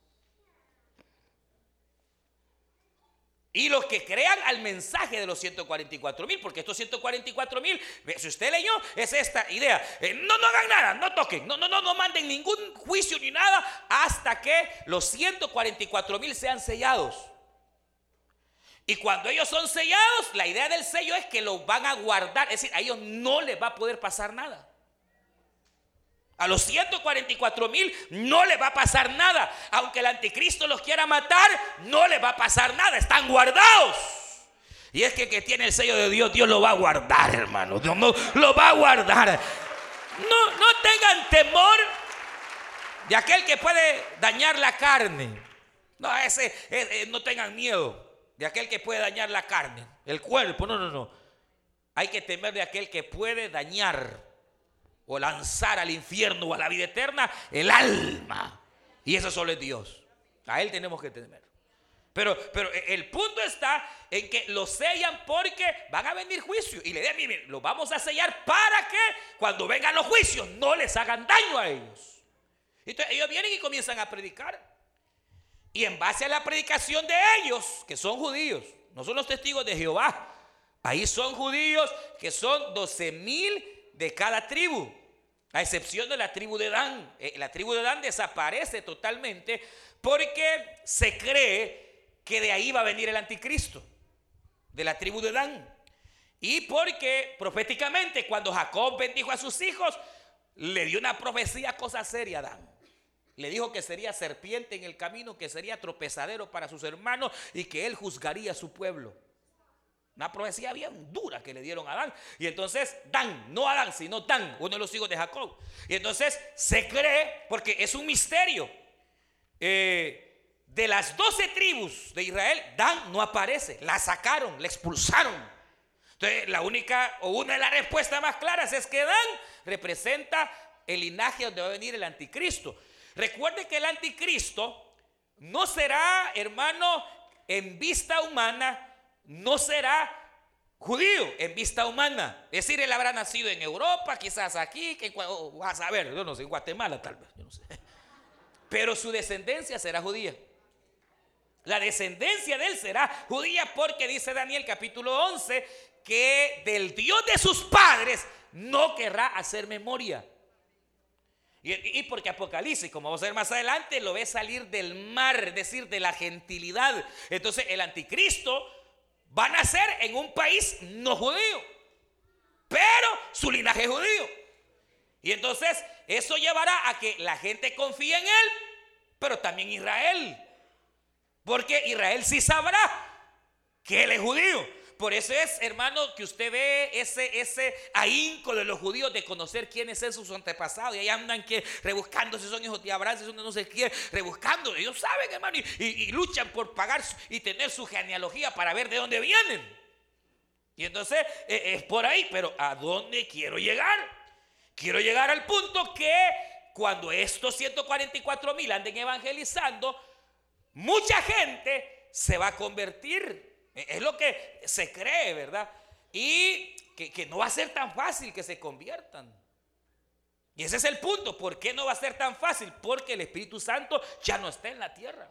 Y los que crean al mensaje de los 144 mil, porque estos 144 mil, si usted leyó, es esta idea. Eh, no, no hagan nada, no toquen, no, no, no, no manden ningún juicio ni nada hasta que los 144 mil sean sellados. Y cuando ellos son sellados, la idea del sello es que los van a guardar, es decir, a ellos no les va a poder pasar nada. A los 144 mil no le va a pasar nada. Aunque el anticristo los quiera matar, no le va a pasar nada. Están guardados. Y es que que tiene el sello de Dios, Dios lo va a guardar, hermano. Dios no, lo va a guardar. No, no tengan temor de aquel que puede dañar la carne. No, ese, ese, no tengan miedo de aquel que puede dañar la carne, el cuerpo. No, no, no. Hay que temer de aquel que puede dañar o lanzar al infierno o a la vida eterna el alma. Y eso solo es Dios. A Él tenemos que temer. Pero, pero el punto está en que lo sellan porque van a venir juicios. Y le dicen, miren, lo vamos a sellar para que cuando vengan los juicios no les hagan daño a ellos. Entonces ellos vienen y comienzan a predicar. Y en base a la predicación de ellos, que son judíos, no son los testigos de Jehová, ahí son judíos que son 12 mil de cada tribu, a excepción de la tribu de Dan. Eh, la tribu de Dan desaparece totalmente porque se cree que de ahí va a venir el anticristo, de la tribu de Dan. Y porque proféticamente cuando Jacob bendijo a sus hijos, le dio una profecía cosa seria a Dan. Le dijo que sería serpiente en el camino, que sería tropezadero para sus hermanos y que él juzgaría a su pueblo. Una profecía bien dura que le dieron a Dan. Y entonces Dan, no Adán, sino Dan, uno de los hijos de Jacob. Y entonces se cree, porque es un misterio, eh, de las doce tribus de Israel, Dan no aparece. La sacaron, la expulsaron. Entonces la única o una de las respuestas más claras es que Dan representa el linaje donde va a venir el anticristo. Recuerde que el anticristo no será, hermano, en vista humana, no será judío en vista humana. Es decir, él habrá nacido en Europa, quizás aquí, que vas a ver, yo no sé, en Guatemala tal vez. Pero su descendencia será judía. La descendencia de él será judía porque dice Daniel capítulo 11 que del Dios de sus padres no querrá hacer memoria. Y, porque Apocalipsis, como vamos a ver más adelante, lo ve salir del mar, es decir, de la gentilidad. Entonces el anticristo van a ser en un país no judío, pero su linaje es judío. Y entonces eso llevará a que la gente confíe en él, pero también Israel. Porque Israel sí sabrá que él es judío. Por eso es, hermano, que usted ve ese, ese ahínco de los judíos de conocer quiénes son sus antepasados. Y ahí andan que rebuscando si son hijos de Abraham, si son de no sé quién, rebuscando. Ellos saben, hermano, y, luchan por pagar y tener su genealogía para ver de dónde vienen. Y entonces eh, es por ahí, pero ¿a dónde quiero llegar? Quiero llegar al punto que cuando estos 144 mil anden evangelizando, mucha gente se va a convertir. E, es lo que se cree, ¿verdad? Y que, que no va a ser tan fácil que se conviertan. Y ese es el punto. ¿Por qué no va a ser tan fácil? Porque el Espíritu Santo ya no está en la tierra.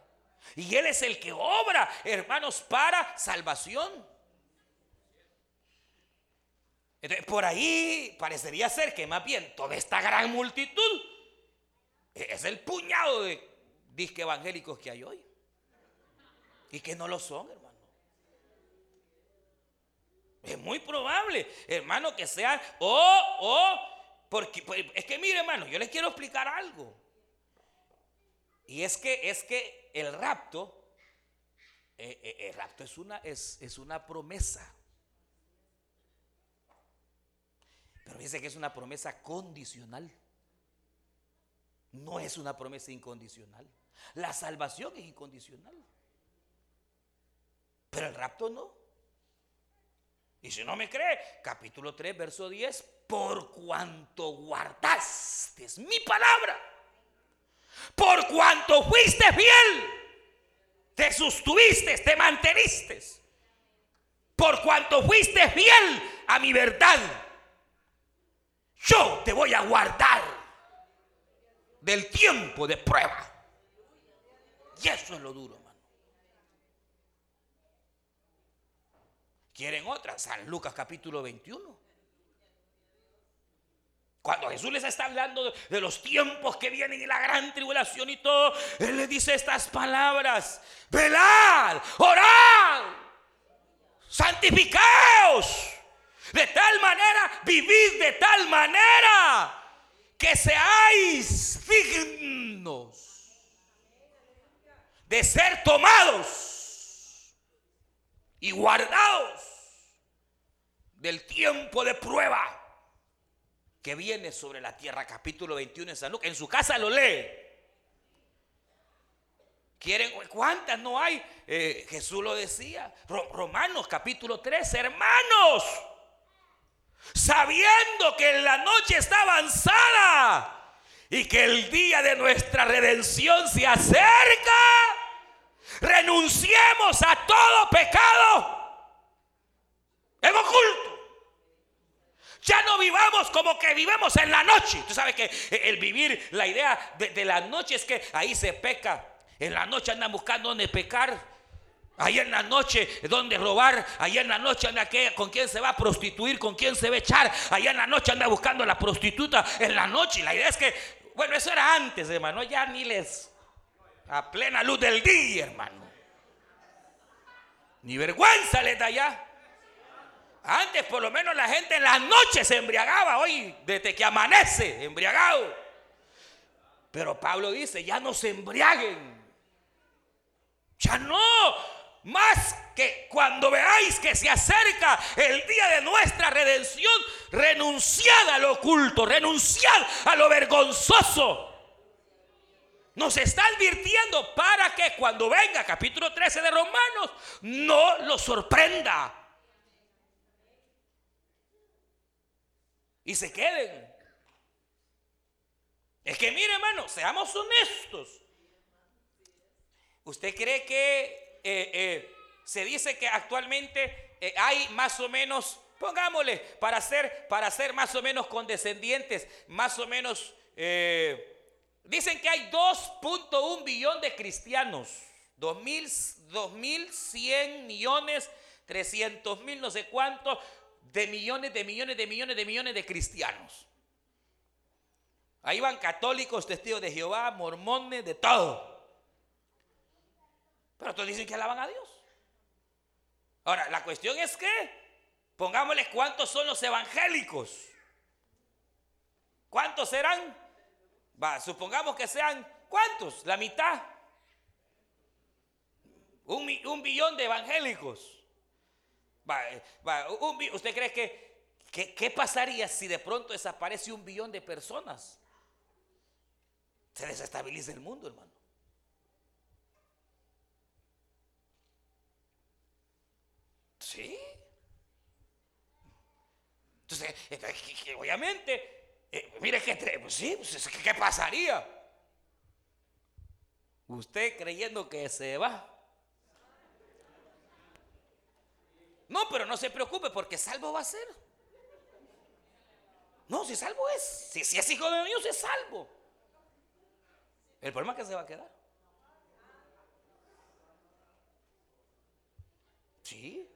Y Él es el que obra, hermanos, para salvación. Entonces, por ahí parecería ser que más bien toda esta gran multitud es el puñado de disque evangélicos que hay hoy. Y que no lo son, hermano. Es muy probable, hermano, que sean o, o, porque pues, es que mire, hermano, yo les quiero explicar algo. Y es que es que el rapto, eh, eh, el rapto es una, es, es una promesa. Pero dice que es una promesa condicional. No es una promesa incondicional. La salvación es incondicional. Pero el rapto no. Y si no me cree, capítulo 3, verso 10, por cuanto guardaste mi palabra, por cuanto fuiste fiel, te sustuviste, te manteniste, por cuanto fuiste fiel a mi verdad yo te voy a guardar del tiempo de prueba. Y eso es lo duro, hermano. ¿Quieren otra? San Lucas capítulo 21. Cuando Jesús les está hablando de los tiempos que vienen y la gran tribulación y todo, Él les dice estas palabras. Velad, orad, santificaos de tal manera, vivid de tal manera que seáis dignos de ser tomados y guardados del tiempo de prueba que viene sobre la tierra. Capítulo 21 en San Lucas. En su casa lo lee. ¿Quieren? ¿Cuántas no hay? Eh, Jesús lo decía. Romanos capítulo 3, hermanos sabiendo que la noche está avanzada y que el día de nuestra redención se acerca, renunciemos a todo pecado en oculto. Ya no vivamos como que vivemos en la noche. Tú sabes que el vivir, la idea de, la noche es que ahí se peca. En la noche andan buscando donde pecar. Ahí en la noche, donde robar, allá en la noche anda que, con quién se va a prostituir, con quién se va a echar, allá en la noche anda buscando a la prostituta en la noche. La idea es que, bueno, eso era antes, hermano, ya ni les, a plena luz del día, hermano. Ni vergüenza les da allá. Antes por lo menos la gente en la noche se embriagaba, hoy desde que amanece, embriagado. Pero Pablo dice, ya no se embriaguen. Ya no, más que cuando veáis que se acerca el día de nuestra redención, renunciad a lo oculto, renunciad a lo vergonzoso. Nos está advirtiendo para que cuando venga capítulo 13 de Romanos no lo sorprenda. Y se queden. Es que mire hermano, seamos honestos. ¿Usted cree que eh, eh, se dice que actualmente eh, hay más o menos, pongámosle, para ser, para ser más o menos condescendientes, más o menos, dicen que hay 2.1 billón de cristianos, 2.100 millones, 300 mil, no sé cuántos, de millones, de millones, de millones, de millones de cristianos. Ahí van católicos, testigos de Jehová, mormones, de todo. Pero todos dicen que alaban a Dios. Ahora, la cuestión es que, pongámosle cuántos son los evangélicos. ¿Cuántos serán? Supongamos que sean, ¿cuántos? La mitad. Un, billón de evangélicos. Eh, ¿Usted cree que, qué pasaría si de pronto desaparece un billón de personas? Se desestabiliza el mundo, hermano. Sí. Entonces, obviamente, eh, mire que, pues sí, pues, ¿qué pasaría? Usted creyendo que se va. No, pero no se preocupe porque salvo va a ser. No, si salvo es. Si, si es hijo de Dios, es salvo. El problema es que se va a quedar. Sí.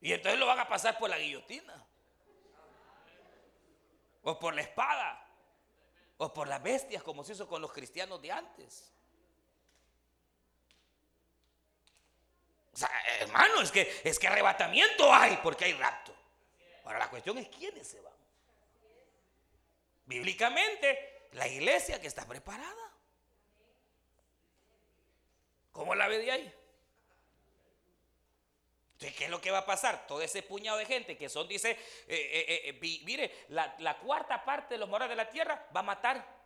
Y entonces lo van a pasar por la guillotina. O por la espada. O por las bestias, como se hizo con los cristianos de antes. O sea, hermano, es que, es que arrebatamiento hay porque hay rapto. Ahora la cuestión es quiénes se van. Bíblicamente, la iglesia que está preparada. ¿Cómo la ve de ahí? Entonces, ¿qué es lo que va a pasar? Todo ese puñado de gente que son, dice, eh, eh, eh, mire, la, cuarta parte de los moradores de la tierra va a matar.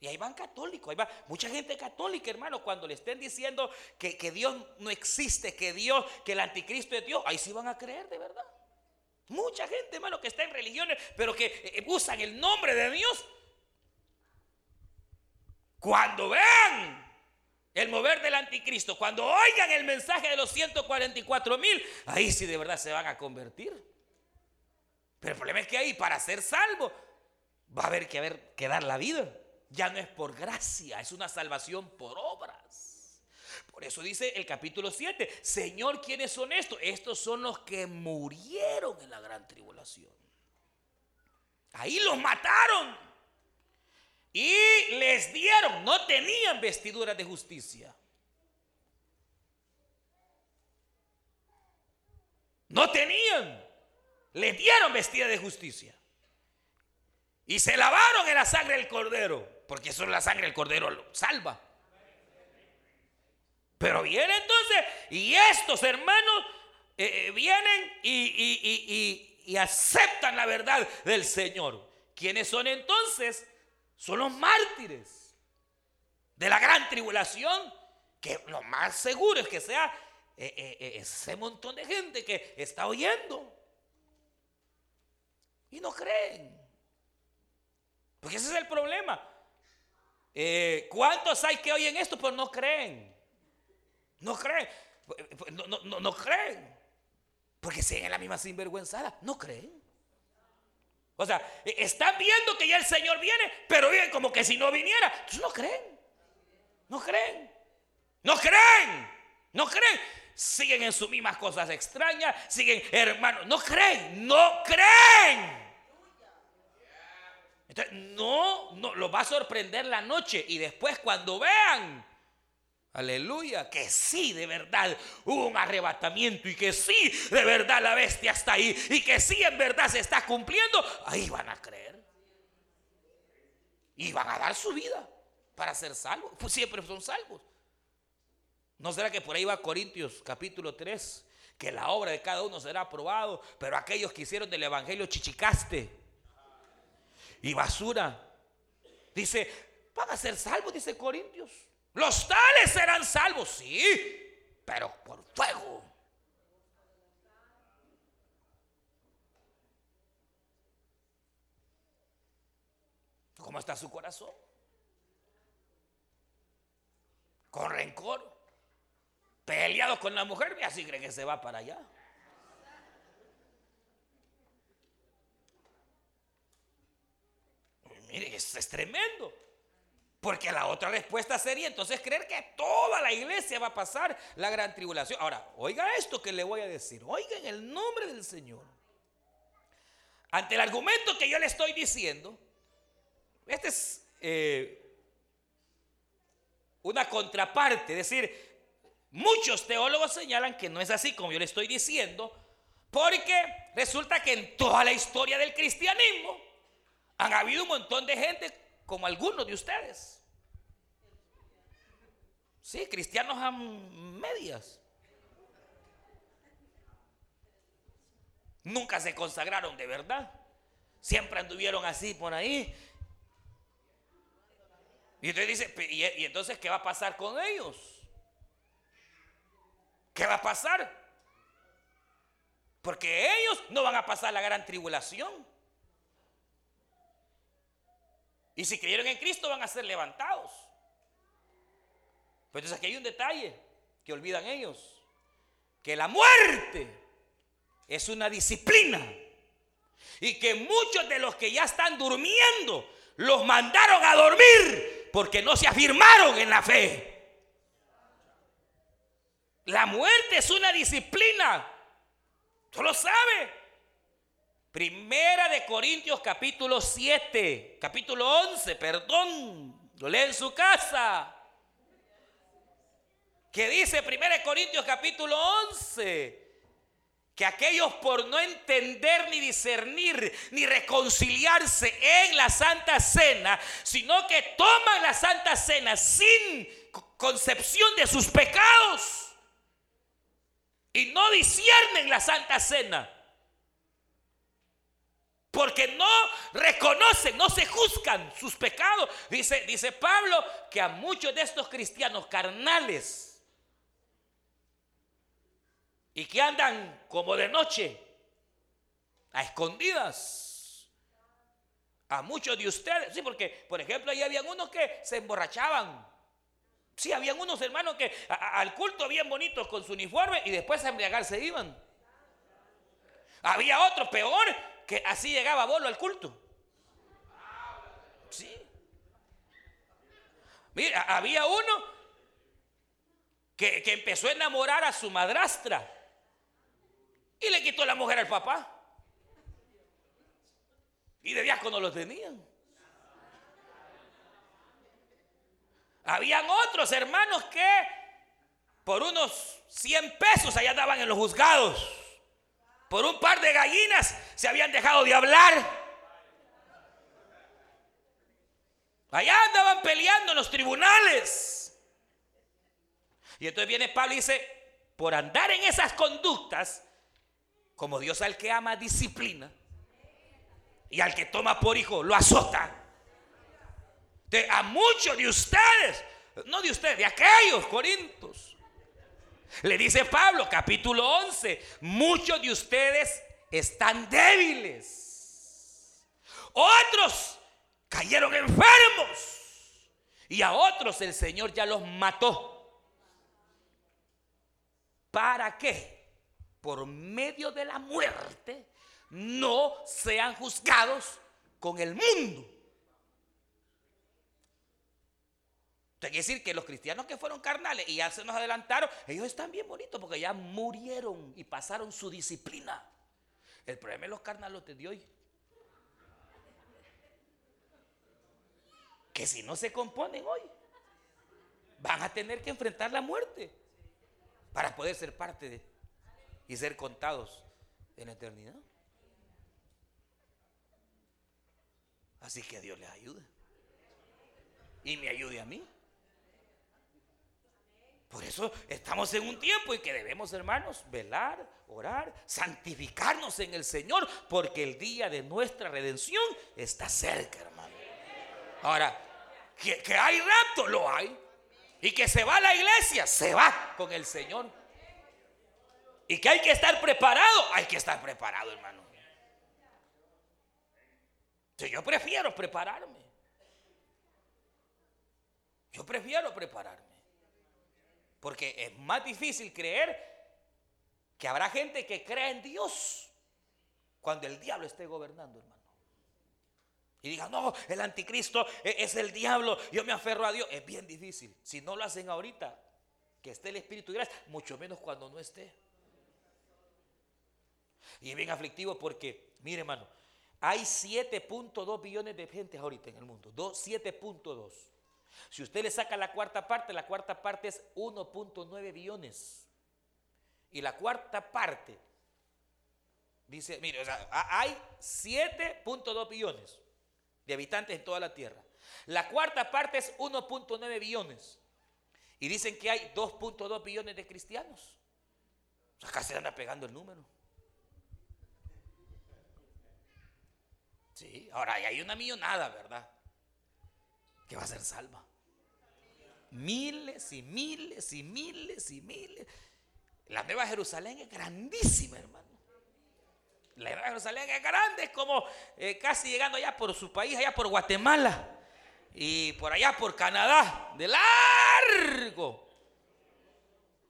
Y ahí van católicos, ahí va mucha gente católica, hermano, cuando le estén diciendo que, que Dios no existe, que Dios, que el anticristo es Dios, ahí sí van a creer de verdad. Mucha gente, hermano, que está en religiones, pero que usan el nombre de Dios. Cuando vean el mover del anticristo, cuando oigan el mensaje de los 144 mil, ahí sí de verdad se van a convertir. Pero el problema es que ahí, para ser salvo, va a haber que, dar la vida. Ya no es por gracia, es una salvación por obras. Por eso dice el capítulo 7, Señor, ¿quiénes son estos? Estos son los que murieron en la gran tribulación. Ahí los mataron. Y les dieron, no tenían vestiduras de justicia. No tenían. Les dieron vestida de justicia. Y se lavaron en la sangre del cordero. Porque eso es la sangre del cordero salva. Pero viene entonces, y estos hermanos eh, eh, vienen y, aceptan la verdad del Señor. ¿Quiénes son entonces? Son los mártires de la gran tribulación, que lo más seguro es que sea eh, ese montón de gente que está oyendo y no creen. Porque ese es el problema. ¿Cuántos hay que oyen esto pero no creen? No creen. No, no, creen. Porque siguen en la misma sinvergüenzada. No creen. O sea, e, están viendo que ya el Señor viene, pero viven como que si no viniera. Entonces no creen. No creen. No creen. No creen. Siguen en sus mismas cosas extrañas. Siguen, hermanos. No creen. No creen. Entonces, no, no, los va a sorprender la noche. Y después cuando vean Aleluya, que sí, de verdad hubo un arrebatamiento y que sí, de verdad la bestia está ahí y que sí, en verdad se está cumpliendo, ahí van a creer. Y van a dar su vida para ser salvos. Pues siempre son salvos. ¿No será que por ahí va Corintios capítulo 3? Que la obra de cada uno será aprobado, pero aquellos que hicieron del evangelio chichicaste y basura, dice, van a ser salvos, dice Corintios. Los tales serán salvos, sí, pero por fuego. ¿Cómo está su corazón? Con rencor. Peleado con la mujer, y así cree que se va para allá. Mire, es tremendo. Porque la otra respuesta sería entonces creer que toda la iglesia va a pasar la gran tribulación. Ahora, oiga esto que le voy a decir. Oiga en el nombre del Señor. Ante el argumento que yo le estoy diciendo, este es eh, una contraparte. Es decir, muchos teólogos señalan que no es así como yo le estoy diciendo, porque resulta que en toda la historia del cristianismo han habido un montón de gente como algunos de ustedes. Sí, cristianos a medias. Nunca se consagraron de verdad. Siempre anduvieron así por ahí. Y usted dice, ¿y entonces qué va a pasar con ellos? ¿Qué va a pasar? Porque ellos no van a pasar la gran tribulación. Y si creyeron en Cristo van a ser levantados. Pero entonces aquí hay un detalle que olvidan ellos. Que la muerte es una disciplina. Y que muchos de los que ya están durmiendo los mandaron a dormir porque no se afirmaron en la fe. La muerte es una disciplina. ¿Tú lo sabe? Primera de Corintios capítulo 7, capítulo 11, perdón, lo lee en su casa. Que dice Primera de Corintios capítulo 11, que aquellos por no entender ni discernir ni reconciliarse en la Santa Cena, sino que toman la Santa Cena sin concepción de sus pecados y no disciernen la Santa Cena. Porque no reconocen, no se juzgan sus pecados. Dice, dice Pablo que a muchos de estos cristianos carnales y que andan como de noche, a escondidas, a muchos de ustedes. Sí, porque, por ejemplo, ahí habían unos que se emborrachaban Sí, habían unos hermanos que al culto bien bonitos con su uniforme y después a embriagar se iban. Había otro peor que así llegaba Bolo al culto. Sí. Mira, había uno que, que empezó a enamorar a su madrastra y le quitó la mujer al papá. Y de diácono lo tenían. Habían otros hermanos que por unos 100 pesos allá andaban en los juzgados. Por un par de gallinas se habían dejado de hablar. Allá andaban peleando en los tribunales. Y entonces viene Pablo y dice, por andar en esas conductas, como Dios al que ama disciplina y al que toma por hijo lo azota a muchos de ustedes, no de ustedes, de aquellos corintos. Le dice Pablo, capítulo 11, muchos de ustedes están débiles. Otros cayeron enfermos. Y a otros el Señor ya los mató. ¿Para qué? Por medio de la muerte no sean juzgados con el mundo. Quiere decir que los cristianos que fueron carnales y ya se nos adelantaron, ellos están bien bonitos porque ya murieron y pasaron su disciplina. El problema es los carnales de hoy. Que si no se componen hoy, van a tener que enfrentar la muerte para poder ser parte de y ser contados en la eternidad. Así que Dios les ayude. Y me ayude a mí. Por eso estamos en un tiempo en que debemos, hermanos, velar, orar, santificarnos en el Señor, porque el día de nuestra redención está cerca, hermano. Ahora, que, hay rato, lo hay. Y que se va a la iglesia, se va con el Señor. Y que hay que estar preparado, hay que estar preparado, hermano. yo prefiero prepararme. Yo prefiero prepararme. Porque es más difícil creer que habrá gente que crea en Dios cuando el diablo esté gobernando, hermano. Y diga, no, el anticristo e-, es el diablo, yo me aferro a Dios. Es bien difícil. Si no lo hacen ahorita, que esté el Espíritu de gracia, mucho menos cuando no esté. Y es bien aflictivo porque, mire hermano, hay 7.2 billones de gente ahorita en el mundo. 7.2. Si usted le saca la cuarta parte, la cuarta parte es 1.9 billones. Y la cuarta parte, dice, mire, o sea, hay 7.2 billones de habitantes en toda la Tierra. La cuarta parte es 1.9 billones. Y dicen que hay 2.2 billones de cristianos. acá se anda pegando el número. Sí, ahora hay una millonada, ¿verdad? Que va a ser salva. Miles y miles y miles y miles. La Nueva Jerusalén es grandísima, hermano. La Nueva Jerusalén es grande, es como eh, casi llegando allá por su país, allá por Guatemala. Y por allá por Canadá, de largo.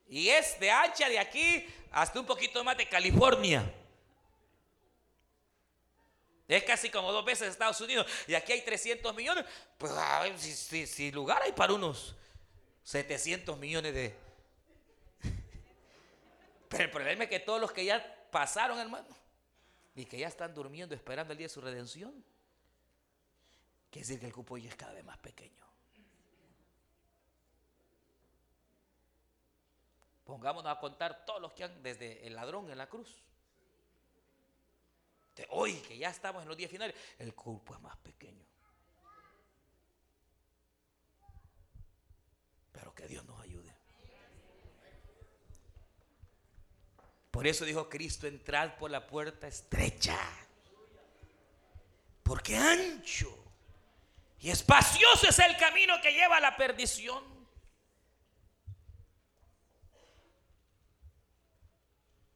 Y es de ancha de aquí hasta un poquito más de California. Es casi como dos veces Estados Unidos. Y aquí hay 300 millones. Pues si, si, lugar hay para unos 700 millones de... Pero el problema es que todos los que ya pasaron, hermano, y que ya están durmiendo esperando el día de su redención, quiere decir que el cupo ya es cada vez más pequeño. Pongámonos a contar todos los que han desde el ladrón en la cruz. Hoy que ya estamos en los días finales, el cupo es más pequeño. Pero que Dios nos ayude. Por eso dijo Cristo, entrad por la puerta estrecha. Porque ancho y espacioso es el camino que lleva a la perdición.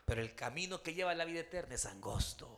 Pero el camino que lleva a la vida eterna es angosto.